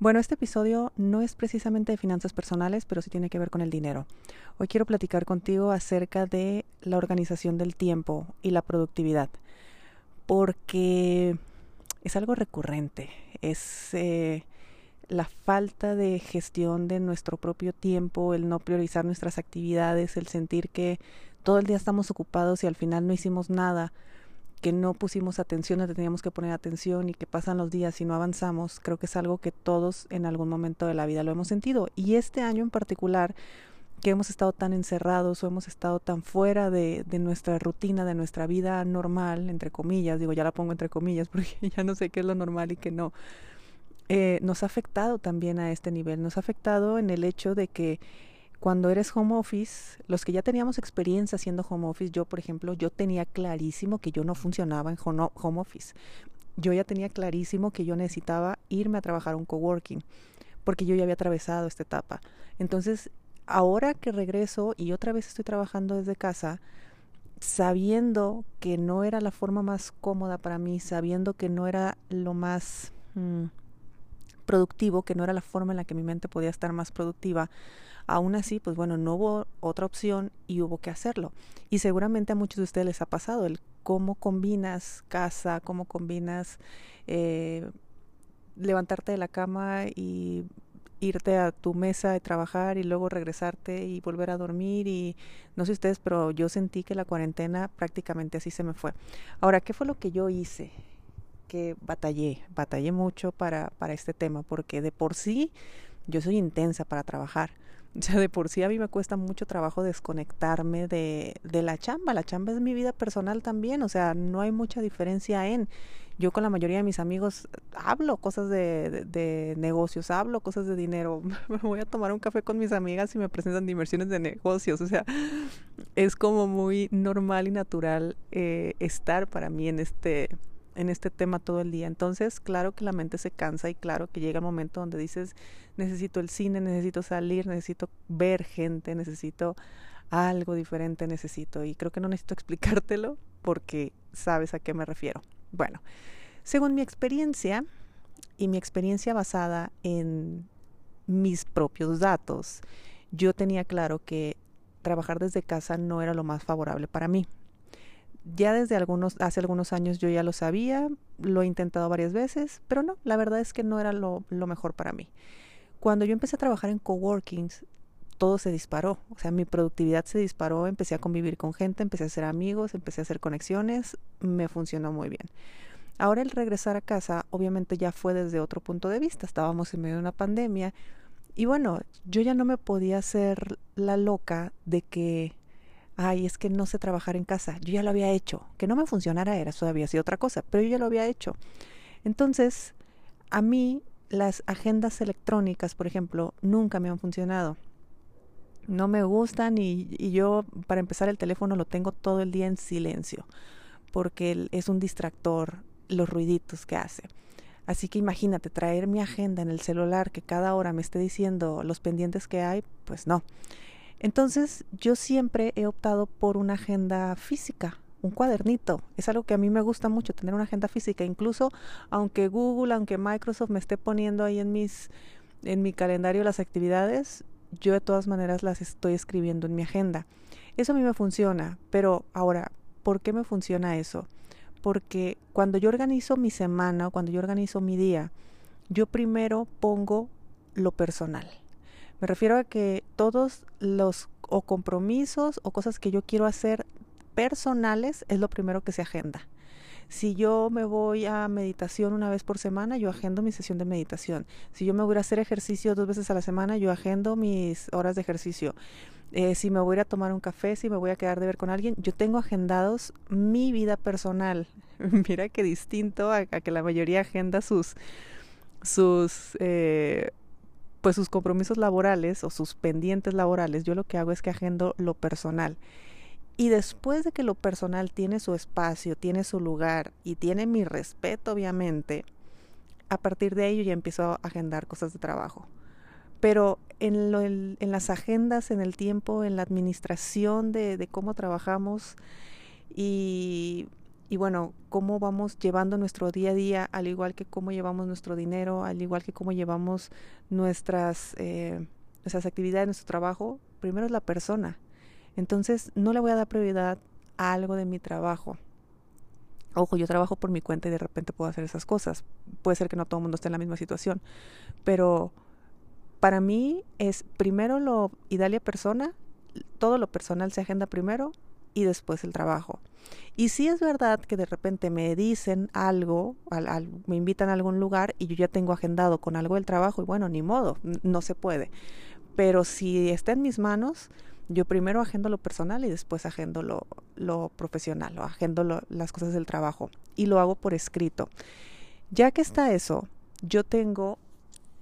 Bueno, este episodio no es precisamente de finanzas personales, pero sí tiene que ver con el dinero. Hoy quiero platicar contigo acerca de la organización del tiempo y la productividad, porque es algo recurrente, es eh, la falta de gestión de nuestro propio tiempo, el no priorizar nuestras actividades, el sentir que todo el día estamos ocupados y al final no hicimos nada que no pusimos atención, no teníamos que poner atención y que pasan los días y no avanzamos, creo que es algo que todos en algún momento de la vida lo hemos sentido. Y este año en particular, que hemos estado tan encerrados o hemos estado tan fuera de, nuestra rutina, de nuestra vida normal, entre comillas, digo, ya la pongo entre comillas porque ya no sé qué es lo normal y qué no, eh, nos ha afectado también a este nivel, nos ha afectado en el hecho de que cuando eres home office, los que ya teníamos experiencia haciendo home office, yo por ejemplo, yo tenía clarísimo que yo no funcionaba en home office. Yo ya tenía clarísimo que yo necesitaba irme a trabajar un coworking, porque yo ya había atravesado esta etapa. Entonces, ahora que regreso y otra vez estoy trabajando desde casa, sabiendo que no era la forma más cómoda para mí, sabiendo que no era lo más mm, productivo, que no era la forma en la que mi mente podía estar más productiva, Aún así, pues bueno, no hubo otra opción y hubo que hacerlo. Y seguramente a muchos de ustedes les ha pasado el cómo combinas casa, cómo combinas eh, levantarte de la cama y irte a tu mesa de trabajar y luego regresarte y volver a dormir y no sé ustedes, pero yo sentí que la cuarentena prácticamente así se me fue. Ahora, ¿qué fue lo que yo hice? Que batallé, batallé mucho para, para este tema, porque de por sí yo soy intensa para trabajar. O sea, de por sí a mí me cuesta mucho trabajo desconectarme de, de la chamba. La chamba es mi vida personal también. O sea, no hay mucha diferencia en... Yo con la mayoría de mis amigos hablo cosas de, de, negocios, hablo cosas de dinero. Me voy a tomar un café con mis amigas y me presentan diversiones de negocios. O sea, es como muy normal y natural eh, estar para mí en este en este tema todo el día. Entonces, claro que la mente se cansa y claro que llega el momento donde dices, necesito el cine, necesito salir, necesito ver gente, necesito algo diferente, necesito. Y creo que no necesito explicártelo porque sabes a qué me refiero. Bueno, según mi experiencia y mi experiencia basada en mis propios datos, yo tenía claro que trabajar desde casa no era lo más favorable para mí ya desde algunos, hace algunos años yo ya lo sabía, lo he intentado varias veces, pero no, la verdad es que no era lo, mejor para mí. Cuando yo empecé a trabajar en coworkings, todo se disparó, o sea, mi productividad se disparó, empecé a convivir con gente, empecé a hacer amigos, empecé a hacer conexiones, me funcionó muy bien. Ahora el regresar a casa, obviamente ya fue desde otro punto de vista, estábamos en medio de una pandemia y bueno, yo ya no me podía hacer la loca de que ay, es que no sé trabajar en casa, yo ya lo había hecho, que no me funcionara era, había sido otra cosa, pero yo ya lo había hecho. Entonces, a mí las agendas electrónicas, por ejemplo, nunca me han funcionado. No me gustan y, y yo, para empezar, el teléfono lo tengo todo el día en silencio, porque es un distractor los ruiditos que hace. Así que imagínate, traer mi agenda en el celular que cada hora me esté diciendo los pendientes que hay, pues no. Entonces yo siempre he optado por una agenda física, un cuadernito. Es algo que a mí me gusta mucho, tener una agenda física. Incluso aunque Google, aunque Microsoft me esté poniendo ahí en mis en mi calendario las actividades, yo de todas maneras las estoy escribiendo en mi agenda. Eso a mí me funciona, pero ahora, ¿por qué me funciona eso? Porque cuando yo organizo mi semana o cuando yo organizo mi día, yo primero pongo lo personal. Me refiero a que todos los o compromisos o cosas que yo quiero hacer personales es lo primero que se agenda. Si yo me voy a meditación una vez por semana, yo agendo mi sesión de meditación. Si yo me voy a hacer ejercicio dos veces a la semana, yo agendo mis horas de ejercicio. Eh, si me voy a tomar un café, si me voy a quedar de ver con alguien, yo tengo agendados mi vida personal. Mira qué distinto a, que la mayoría agenda sus, sus eh, pues sus compromisos laborales o sus pendientes laborales, yo lo que hago es que agendo lo personal. Y después de que lo personal tiene su espacio, tiene su lugar y tiene mi respeto, obviamente, a partir de yo ya empiezo a agendar cosas de trabajo. Pero en, lo, en, las agendas, en el tiempo, en la administración de, de cómo trabajamos y, y bueno, cómo vamos llevando nuestro día a día, al igual que cómo llevamos nuestro dinero, al igual que cómo llevamos nuestras, eh, nuestras actividades, nuestro trabajo, primero es la persona. Entonces, no le voy a dar prioridad a algo de mi trabajo. Ojo, yo trabajo por mi cuenta y de repente puedo hacer esas cosas. Puede ser que no todo el mundo esté en la misma situación, pero para mí es primero lo Idalia persona, todo lo personal se agenda primero y después el trabajo. Y si es verdad que de repente me dicen algo, me invitan a algún lugar y yo ya tengo agendado con algo del trabajo y bueno, ni modo, no se puede. Pero si está en mis manos, yo primero agendo lo personal y después agendo lo profesional o agendo las cosas del trabajo y lo hago por escrito. Ya que está eso, yo tengo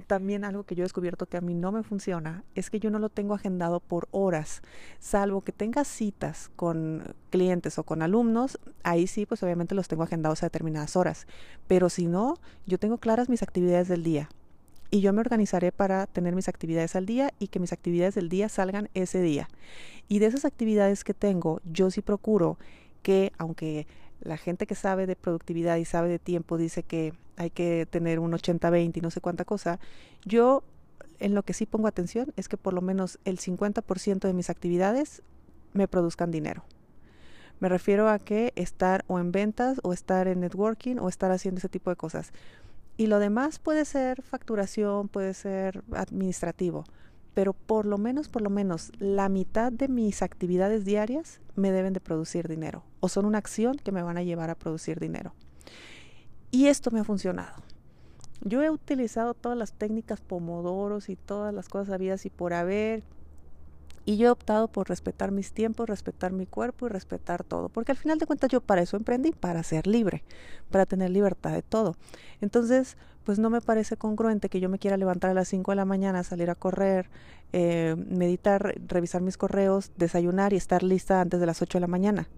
también algo que yo he descubierto que a mí no me funciona es que yo no lo tengo agendado por horas, salvo que tenga citas con clientes o con alumnos, ahí sí, pues obviamente los tengo agendados a determinadas horas, pero si no, yo tengo claras mis actividades del día. Y yo me organizaré para tener mis actividades al día y que mis actividades del día salgan ese día. Y de esas actividades que tengo, yo sí procuro que, aunque la gente que sabe de productividad y sabe de tiempo dice que hay que tener un 80-20 y no sé cuánta cosa, yo en lo que sí pongo atención es que por lo menos el 50% de mis actividades me produzcan dinero. Me refiero a que estar o en ventas o estar en networking o estar haciendo ese tipo de cosas. Y lo demás puede ser facturación, puede ser administrativo, pero por lo menos, por lo menos, la mitad de mis actividades diarias me deben de producir dinero o son una acción que me van a llevar a producir dinero. Y esto me ha funcionado. Yo he utilizado todas las técnicas pomodoros y todas las cosas habidas y por haber y yo he optado por respetar mis tiempos, respetar mi cuerpo y respetar todo. Porque al final de cuentas yo para eso emprendí, para ser libre, para tener libertad de todo. Entonces, pues no me parece congruente que yo me quiera levantar a las 5 de la mañana, salir a correr, eh, meditar, revisar mis correos, desayunar y estar lista antes de las 8 de la mañana.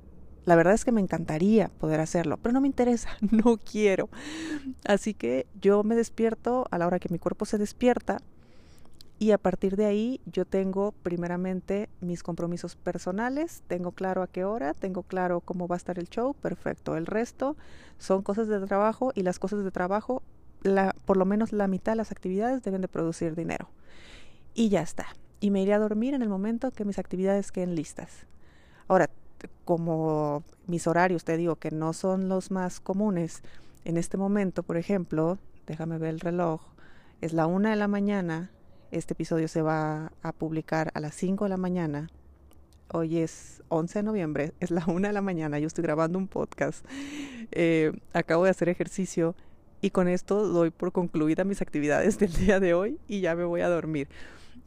La verdad es que me encantaría poder hacerlo, pero no me interesa, no quiero. Así que yo me despierto a la hora que mi cuerpo se despierta y a partir de ahí yo tengo primeramente mis compromisos personales, tengo claro a qué hora, tengo claro cómo va a estar el show, perfecto. El resto son cosas de trabajo y las cosas de trabajo, por lo menos la mitad de las actividades deben de producir dinero. Y ya está. Y me iré a dormir en el momento que mis actividades queden listas. Ahora, como mis horarios, te digo que no son los más comunes, en este momento, por ejemplo, déjame ver el reloj, es la una de la mañana este episodio se va a publicar a las 5 de la mañana. Hoy es 11 de noviembre, es la 1 de la mañana, yo estoy grabando un podcast. Eh, acabo de hacer ejercicio y con esto doy por concluida mis actividades del día de hoy y ya me voy a dormir.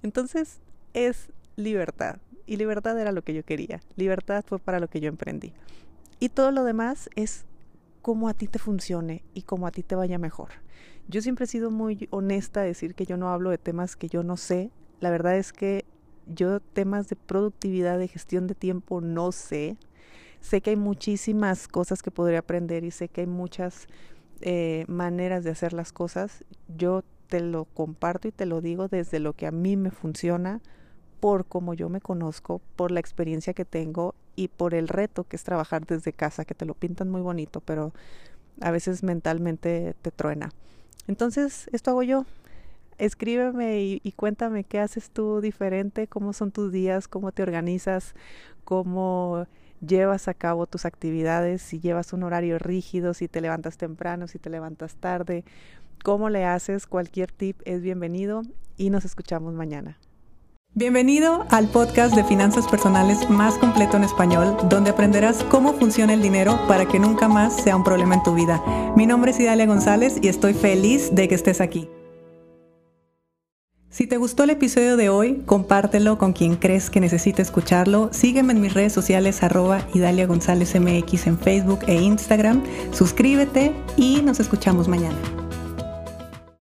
Entonces es libertad y libertad era lo que yo quería. Libertad fue para lo que yo emprendí. Y todo lo demás es cómo a ti te funcione y cómo a ti te vaya mejor. Yo siempre he sido muy honesta a decir que yo no hablo de temas que yo no sé. La verdad es que yo temas de productividad, de gestión de tiempo no sé. Sé que hay muchísimas cosas que podría aprender y sé que hay muchas eh, maneras de hacer las cosas. Yo te lo comparto y te lo digo desde lo que a mí me funciona, por cómo yo me conozco, por la experiencia que tengo y por el reto que es trabajar desde casa, que te lo pintan muy bonito, pero a veces mentalmente te truena. Entonces, esto hago yo. Escríbeme y, cuéntame qué haces tú diferente, cómo son tus días, cómo te organizas, cómo llevas a cabo tus actividades, si llevas un horario rígido, si te levantas temprano, si te levantas tarde, cómo le haces, cualquier tip es bienvenido y nos escuchamos mañana. Bienvenido al podcast de finanzas personales más completo en español, donde aprenderás cómo funciona el dinero para que nunca más sea un problema en tu vida. Mi nombre es Idalia González y estoy feliz de que estés aquí. Si te gustó el episodio de hoy, compártelo con quien crees que necesite escucharlo. Sígueme en mis redes sociales arroba Idalia González MX en Facebook e Instagram. Suscríbete y nos escuchamos mañana.